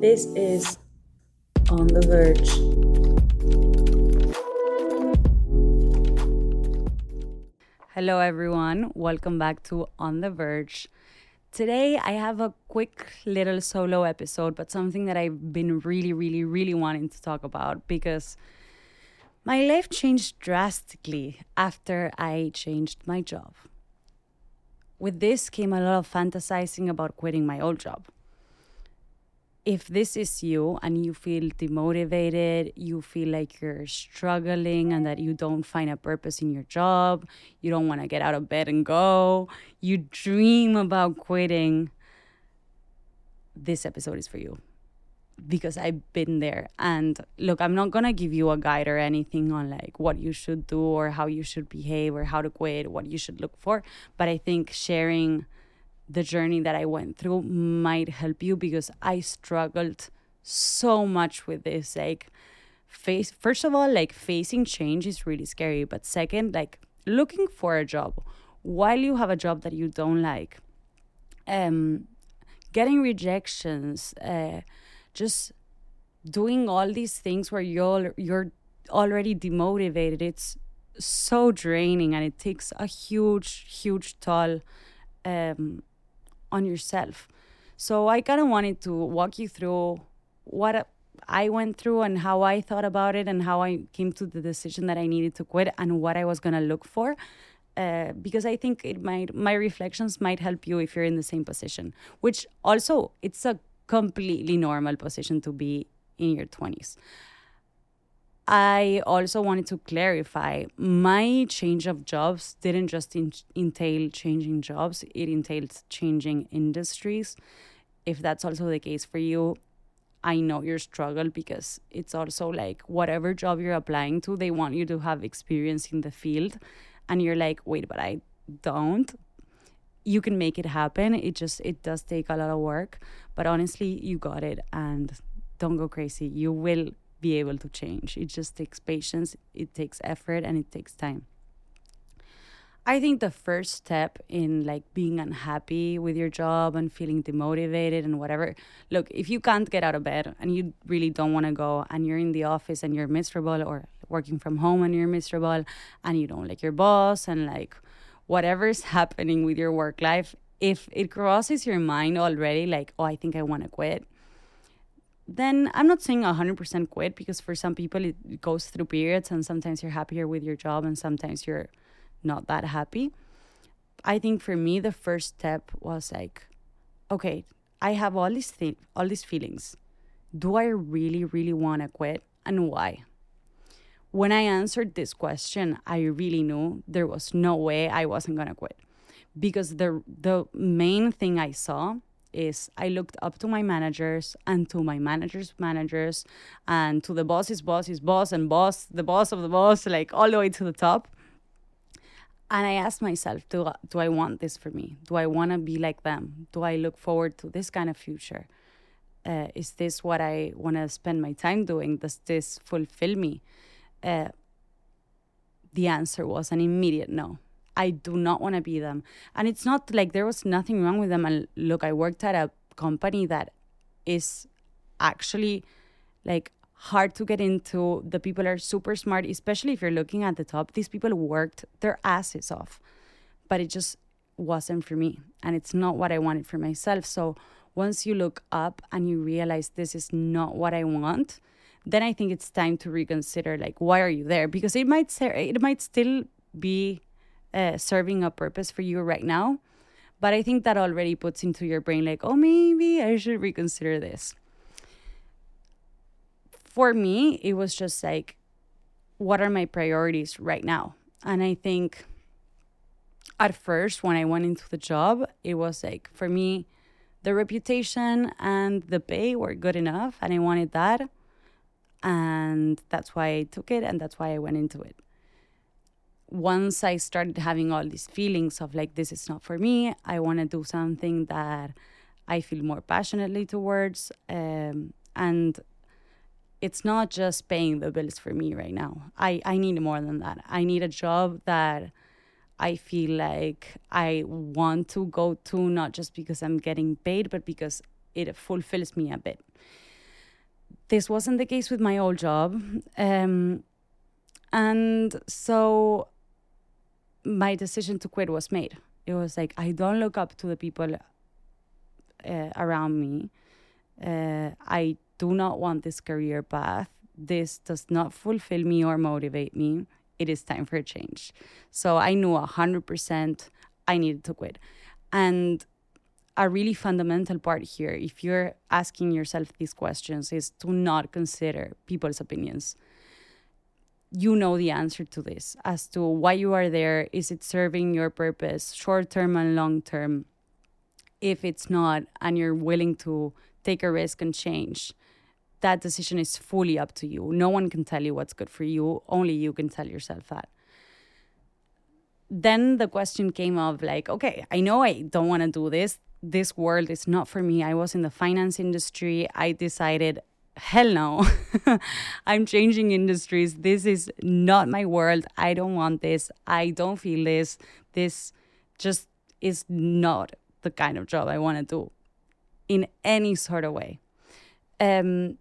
This is On the Verge. Hello, everyone. Welcome back to On the Verge. Today, I have a quick little solo episode, but something that I've been really, really, really wanting to talk about because my life changed drastically after I changed my job. With this came a lot of fantasizing about quitting my old job. If this is you and you feel demotivated, you feel like you're struggling and that you don't find a purpose in your job, you don't want to get out of bed and go, you dream about quitting, this episode is for you because I've been there. And look, I'm not gonna give you a guide or anything on like what you should do or how you should behave or how to quit, what you should look for. But I think sharing the journey that I went through might help you because I struggled so much with this. Like face first of all, like facing change is really scary. But second, like looking for a job while you have a job that you don't like. Um getting rejections, uh just doing all these things where you're you're already demotivated it's so draining and it takes a huge huge toll um, on yourself so i kind of wanted to walk you through what i went through and how i thought about it and how i came to the decision that i needed to quit and what i was going to look for uh, because I think it might my reflections might help you if you're in the same position. Which also it's a completely normal position to be in your 20s. I also wanted to clarify my change of jobs didn't just in- entail changing jobs, it entails changing industries. If that's also the case for you, I know your struggle because it's also like whatever job you're applying to, they want you to have experience in the field. And you're like, wait, but I don't you can make it happen. It just it does take a lot of work, but honestly, you got it and don't go crazy. You will be able to change. It just takes patience, it takes effort and it takes time. I think the first step in like being unhappy with your job and feeling demotivated and whatever. Look, if you can't get out of bed and you really don't want to go and you're in the office and you're miserable or working from home and you're miserable and you don't like your boss and like whatever's happening with your work life, if it crosses your mind already, like, oh, I think I want to quit, then I'm not saying 100% quit because for some people it goes through periods and sometimes you're happier with your job and sometimes you're not that happy. I think for me the first step was like okay, I have all these th- all these feelings. Do I really really want to quit and why? when I answered this question, I really knew there was no way I wasn't gonna quit. Because the the main thing I saw is I looked up to my managers and to my managers' managers and to the boss's boss's boss and boss, the boss of the boss, like all the way to the top. And I asked myself, do, do I want this for me? Do I want to be like them? Do I look forward to this kind of future? Uh, is this what I want to spend my time doing? Does this fulfill me? uh, the answer was an immediate no. I do not want to be them. And it's not like there was nothing wrong with them. And look, I worked at a company that is actually like hard to get into. The people are super smart, especially if you're looking at the top. These people worked their asses off, but it just wasn't for me. And it's not what I wanted for myself. So once you look up and you realize this is not what I want, then I think it's time to reconsider like why are you there because it might it might still be uh, serving a purpose for you right now, but I think that already puts into your brain like oh maybe I should reconsider this. For me, it was just like what are my priorities right now, and I think at first when I went into the job, it was like for me the reputation and the pay were good enough and I wanted that and that's why I took it and that's why I went into it. Once I started having all these feelings of like, this is not for me, I want to do something that I feel more passionately towards. Um, and it's not just paying the bills for me right now. I, I need more than that. I need a job that I feel like I want to go to, not just because I'm getting paid, but because it fulfills me a bit. this wasn't the case with my old job. Um, and so my decision to quit was made. It was like, I don't look up to the people uh, around me. Uh, I do not want this career path. This does not fulfill me or motivate me. It is time for a change. So I knew 100% I needed to quit. And a really fundamental part here, if you're asking yourself these questions, is to not consider people's opinions. You know the answer to this as to why you are there. Is it serving your purpose, short term and long term? If it's not, and you're willing to take a risk and change, that decision is fully up to you. No one can tell you what's good for you, only you can tell yourself that then the question came of like okay i know i don't want to do this this world is not for me. I was in the finance industry. I decided, hell no, I'm changing industries. This is not my world. I don't want this. I don't feel this. This just is not the kind of job I want to do in any sort of way. Um,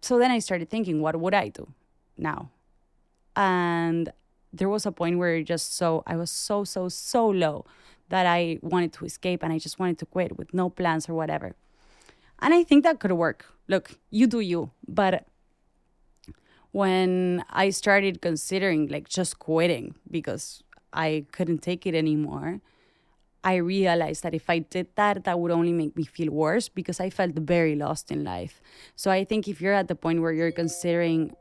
so then I started thinking, what would I do now? And there was a point where just so I was so so so low that I wanted to escape and I just wanted to quit with no plans or whatever. And I think that could work. Look, you do you. But when I started considering like just quitting because I couldn't take it anymore, I realized that if I did that, that would only make me feel worse because I felt very lost in life. So I think if you're at the point where you're considering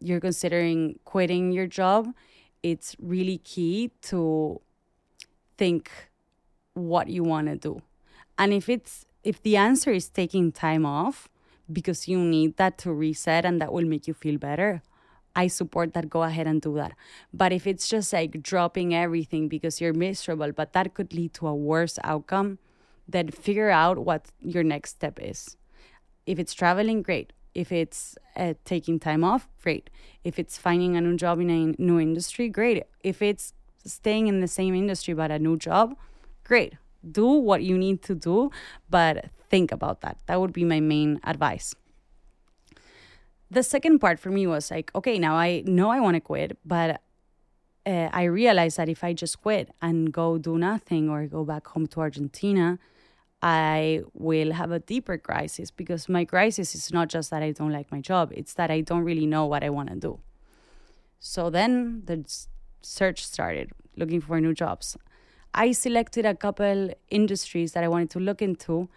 you're considering quitting your job, it's really key to think what you want to do. And if it's if the answer is taking time off because you need that to reset and that will make you feel better, I support that. Go ahead and do that. But if it's just like dropping everything because you're miserable, but that could lead to a worse outcome, then figure out what your next step is. If it's traveling, great. If it's uh, taking time off, great. If it's finding a new job in a new industry, great. If it's staying in the same industry but a new job, great. Do what you need to do, but think about that. That would be my main advice. The second part for me was like, okay, now I know I want to quit, but uh, I realized that if I just quit and go do nothing or go back home to Argentina, I will have a deeper crisis because my crisis is not just that I don't like my job, it's that I don't really know what I want to do. So then the search started looking for new jobs. I selected a couple industries that I wanted to look into.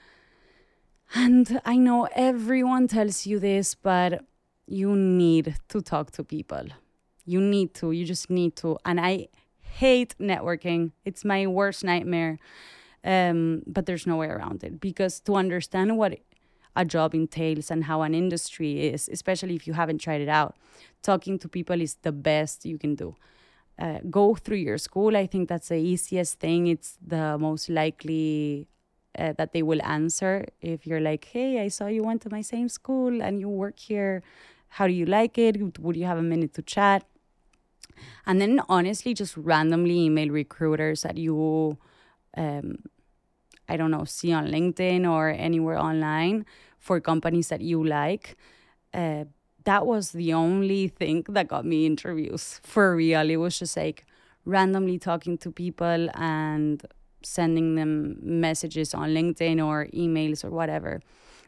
And I know everyone tells you this, but you need to talk to people. You need to, you just need to. And I hate networking, it's my worst nightmare. Um, but there's no way around it because to understand what a job entails and how an industry is, especially if you haven't tried it out, talking to people is the best you can do uh, go through your school. I think that's the easiest thing. It's the most likely uh, that they will answer if you're like, hey, I saw you went to my same school and you work here. How do you like it? Would you have a minute to chat? And then honestly, just randomly email recruiters that you, um, I don't know, see on LinkedIn or anywhere online for companies that you like. Uh, that was the only thing that got me interviews for real. It was just like randomly talking to people and sending them messages on LinkedIn or emails or whatever.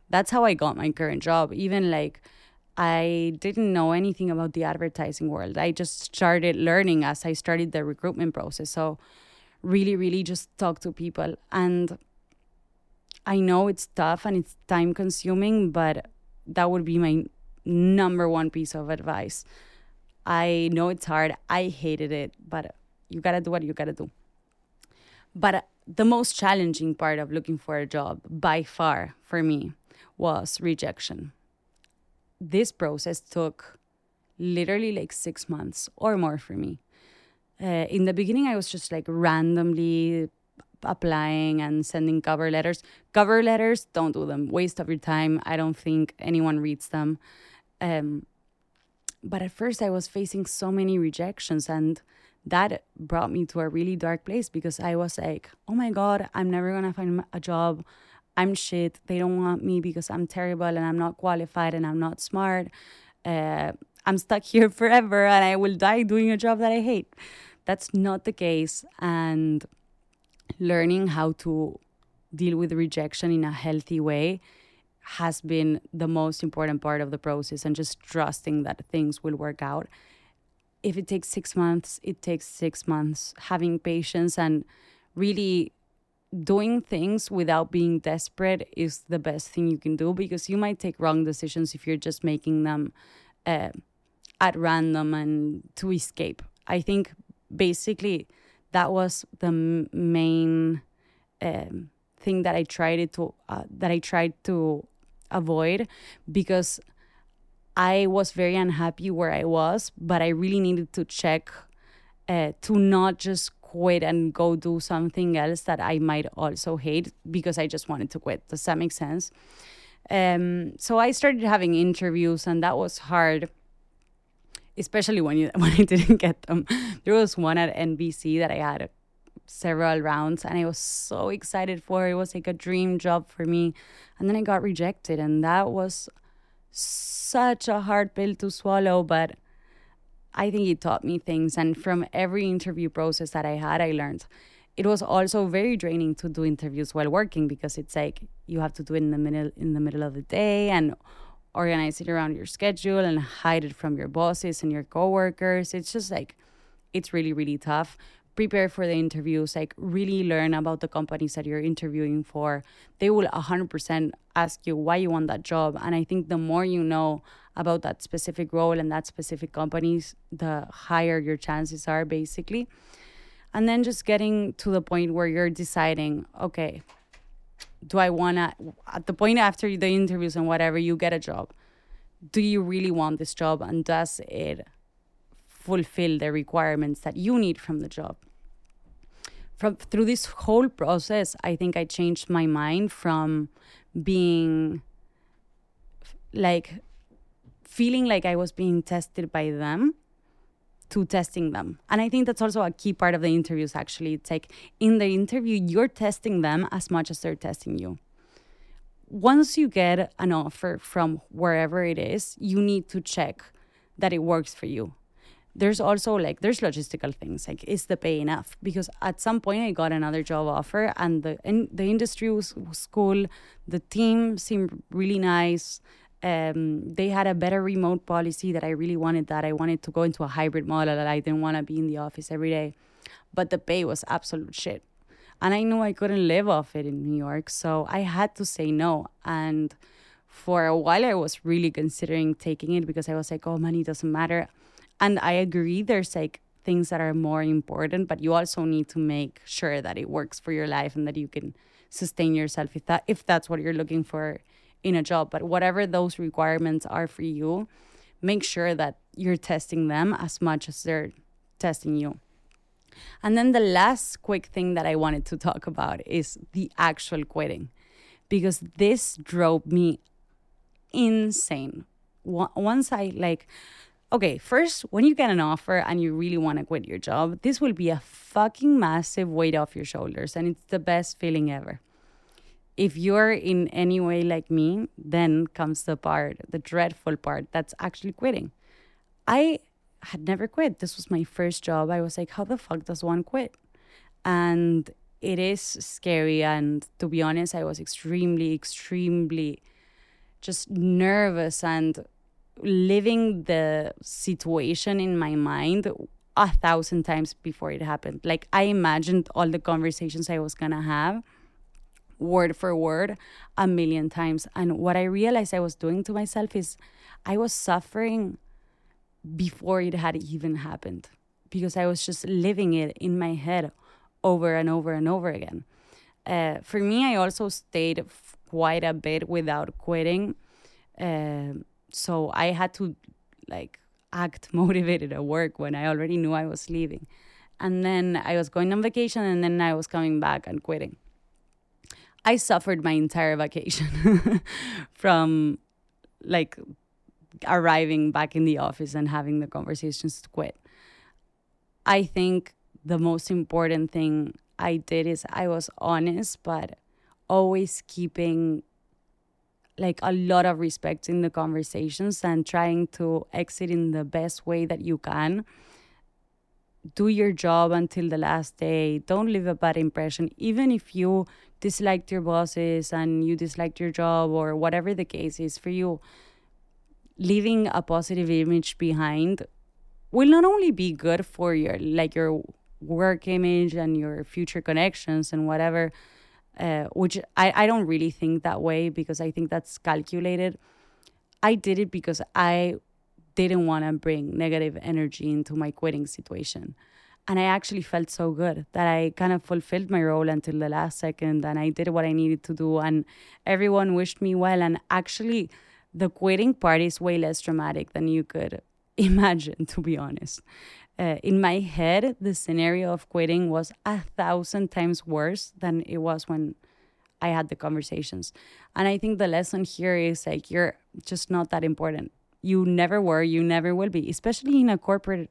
That's how I got my current job. Even like I didn't know anything about the advertising world. I just started learning as I started the recruitment process. So really, really just talk to people. And I know it's tough and it's time consuming, but that would be my number one piece of advice. I know it's hard. I hated it, but you gotta do what you gotta do. But the most challenging part of looking for a job by far for me was rejection. This process took literally like six months or more for me. Uh, in the beginning, I was just like randomly applying and sending cover letters. Cover letters, don't do them. Waste of your time. I don't think anyone reads them. Um, but at first, I was facing so many rejections, and that brought me to a really dark place because I was like, oh my God, I'm never gonna find a job. I'm shit. They don't want me because I'm terrible and I'm not qualified and I'm not smart. Uh, I'm stuck here forever and I will die doing a job that I hate. That's not the case. And learning how to deal with rejection in a healthy way has been the most important part of the process and just trusting that things will work out. If it takes six months, it takes six months. Having patience and really doing things without being desperate is the best thing you can do because you might take wrong decisions if you're just making them uh, at random and to escape. I think basically that was the main um, thing that I tried to uh, that I tried to avoid because I was very unhappy where I was, but I really needed to check uh, to not just quit and go do something else that I might also hate because I just wanted to quit. Does that make sense? Um, so I started having interviews, and that was hard, especially when you when I didn't get them. There was one at NBC that I had several rounds, and I was so excited for. It was like a dream job for me, and then I got rejected, and that was such a hard pill to swallow, but I think it taught me things. And from every interview process that I had, I learned. It was also very draining to do interviews while working because it's like you have to do it in the middle in the middle of the day and organize it around your schedule and hide it from your bosses and your coworkers. It's just like it's really really tough prepare for the interviews like really learn about the companies that you're interviewing for. They will 100% ask you why you want that job. And i think the more you know about that specific role and that specific companies the higher your chances are basically. And then just getting to the point where you're deciding okay do i want to at the point after the interviews and whatever you get a job. Do you really want this job? And does it fulfill the requirements that you need from the job from through this whole process i think i changed my mind from being like feeling like i was being tested by them to testing them. And i think that's also a key part of the interviews actually. It's like in the interview you're testing them as much as they're testing you. Once you get an offer from wherever it is you need to check that it works for you there's also like there's logistical things like is the pay enough? Because at some point i got another job offer and the in, the industry was, was cool. The team seemed really nice. Um, they had a better remote policy that i really wanted that i wanted to go into a hybrid model that i didn't want to be in the office every day. But the pay was absolute shit. And i knew i couldn't live off it in new york so i had to say no. And for a while i was really considering taking it because i was like oh money doesn't matter and I agree, there's like things that are more important, but you also need to make sure that it works for your life and that you can sustain yourself if that if that's what you're looking for in a job. But whatever those requirements are for you, make sure that you're testing them as much as they're testing you. And then the last quick thing that I wanted to talk about is the actual quitting, because this drove me insane. Once I like, okay, first, when you get an offer and you really want to quit your job, this will be a fucking massive weight off your shoulders, and it's the best feeling ever. If you're in any way like me, then comes the part, the dreadful part, that's actually quitting. I had never quit. This was my first job. I was like, how the fuck does one quit? And it is scary. And to be honest, I was extremely, extremely just nervous and living the situation in my mind a thousand times before it happened. Like I imagined all the conversations I was gonna have word for word a million times. And what I realized I was doing to myself is I was suffering before it had even happened because I was just living it in my head over and over and over again. Uh, for me, I also stayed quite a bit without quitting. Uh, so I had to like act motivated at work when I already knew I was leaving. And then I was going on vacation and then I was coming back and quitting. I suffered my entire vacation from like arriving back in the office and having the conversations to quit. I think the most important thing I did is I was honest, but always keeping like a lot of respect in the conversations and trying to exit in the best way that you can. Do your job until the last day. Don't leave a bad impression. Even if you disliked your bosses and you disliked your job or whatever the case is for you leaving a positive image behind will not only be good for your like your work image and your future connections and whatever uh, which I, I don't really think that way because i think that's calculated. I did it because i didn't want to bring negative energy into my quitting situation. And i actually felt so good that i kind of fulfilled my role until the last second and i did what i needed to do and everyone wished me well. And actually the quitting part is way less dramatic than you could imagine to be honest uh, in my head, the scenario of quitting was a thousand times worse than it was when I had the conversations. And I think the lesson here is like, you're just not that important. You never were, you never will be, especially in a corporate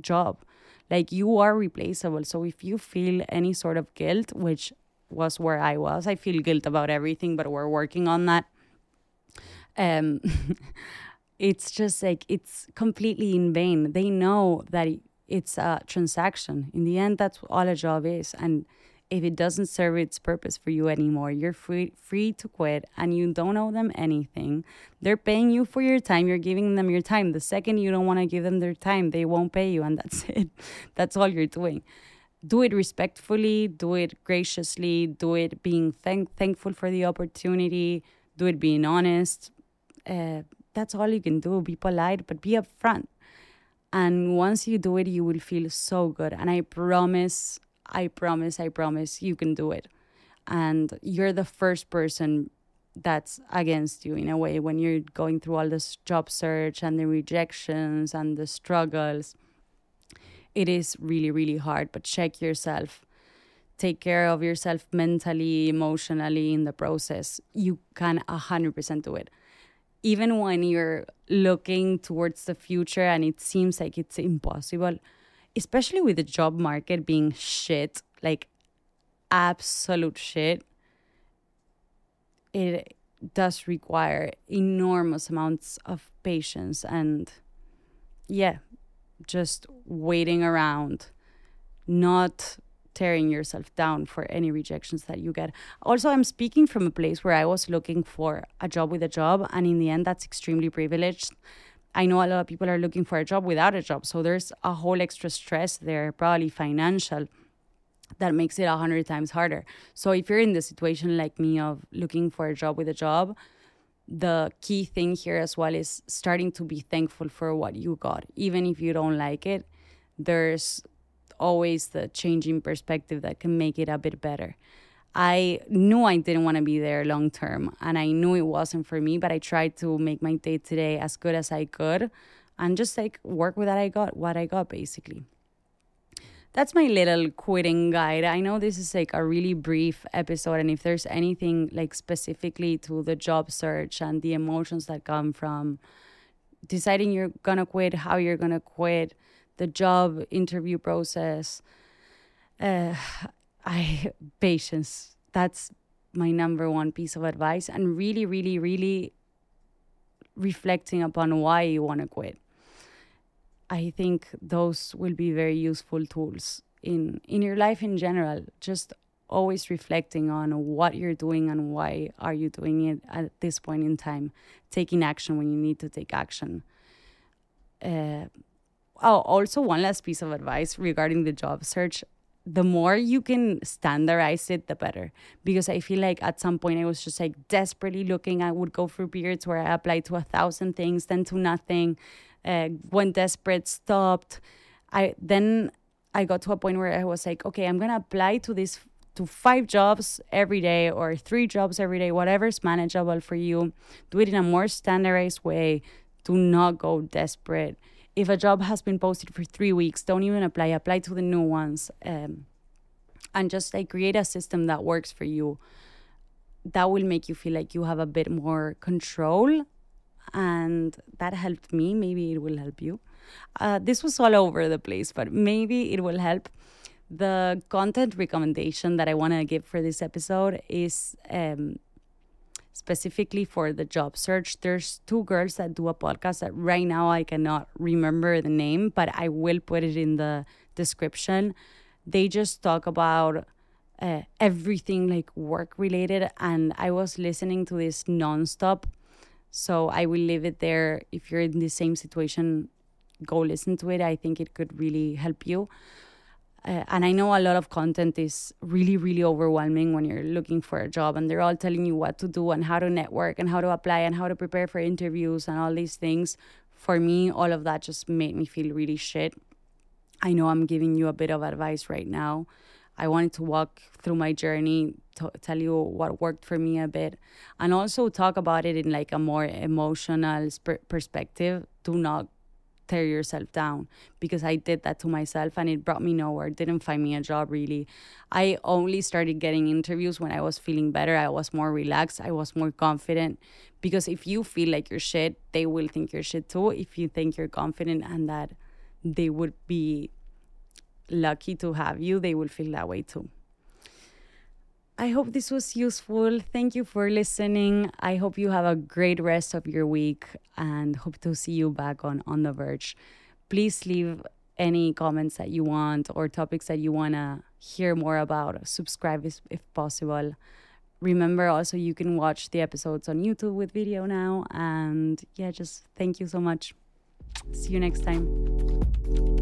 job. Like, you are replaceable. So if you feel any sort of guilt, which was where I was, I feel guilt about everything, but we're working on that. Um, it's just like it's completely in vain. They know that it's a transaction. In the end, that's all a job is. And if it doesn't serve its purpose for you anymore, you're free free to quit and you don't owe them anything. They're paying you for your time, you're giving them your time. The second you don't want to give them their time, they won't pay you and that's it. That's all you're doing. Do it respectfully, do it graciously, do it being thank- thankful for the opportunity, do it being honest. Uh, that's all you can do. Be polite, but be upfront. And once you do it, you will feel so good. And I promise, I promise, I promise you can do it. And you're the first person that's against you in a way when you're going through all this job search and the rejections and the struggles. It is really, really hard, but check yourself. Take care of yourself mentally, emotionally in the process. You can 100% do it even when you're looking towards the future and it seems like it's impossible, especially with the job market being shit, like absolute shit, it does require enormous amounts of patience and, yeah, just waiting around, not tearing yourself down for any rejections that you get. Also, I'm speaking from a place where I was looking for a job with a job, and in the end, that's extremely privileged. I know a lot of people are looking for a job without a job, so there's a whole extra stress there, probably financial, that makes it a hundred times harder. So if you're in the situation like me of looking for a job with a job, the key thing here as well is starting to be thankful for what you got, even if you don't like it. There's always the changing perspective that can make it a bit better. I knew I didn't want to be there long term and I knew it wasn't for me, but I tried to make my day today as good as I could and just like work with what I got, what I got basically. That's my little quitting guide. I know this is like a really brief episode and if there's anything like specifically to the job search and the emotions that come from deciding you're to quit, how you're to quit, the job interview process. Uh, I patience. That's my number one piece of advice, and really, really, really reflecting upon why you want to quit. I think those will be very useful tools in in your life in general. Just always reflecting on what you're doing and why are you doing it at this point in time taking action when you need to take action uh, oh, also one last piece of advice regarding the job search. The more you can standardize it, the better. Because I feel like at some point I was just like desperately looking. I would go through periods where I applied to a thousand things, then to nothing. Uh, when desperate, stopped. I then I got to a point where I was like, okay, I'm gonna apply to this to five jobs every day or three jobs every day, whatever's manageable for you. Do it in a more standardized way. Do not go desperate if a job has been posted for three weeks, don't even apply. Apply to the new ones, um, and just like create a system that works for you. That will make you feel like you have a bit more control, and that helped me. Maybe it will help you. Uh, this was all over the place, but maybe it will help. The content recommendation that I want to give for this episode is um, specifically for the job search. There's two girls that do a podcast that right now I cannot remember the name, but I will put it in the description. They just talk about uh, everything like work related, and I was listening to this nonstop. So I will leave it there. If you're in the same situation, go listen to it. I think it could really help you. Uh, and I know a lot of content is really, really overwhelming when you're looking for a job, and they're all telling you what to do and how to network and how to apply and how to prepare for interviews and all these things. For me, all of that just made me feel really shit. I know I'm giving you a bit of advice right now. I wanted to walk through my journey, to tell you what worked for me a bit, and also talk about it in like a more emotional sp- perspective. Do not tear yourself down because I did that to myself and it brought me nowhere. Didn't find me a job really. I only started getting interviews when I was feeling better. I was more relaxed. I was more confident because if you feel like you're shit, they will think you're shit too. If you think you're confident and that they would be lucky to have you, they will feel that way too. I hope this was useful. Thank you for listening. I hope you have a great rest of your week and hope to see you back on On the Verge. Please leave any comments that you want or topics that you want to hear more about. Subscribe if, if possible. Remember also you can watch the episodes on YouTube with video now and yeah, just thank you so much. See you next time.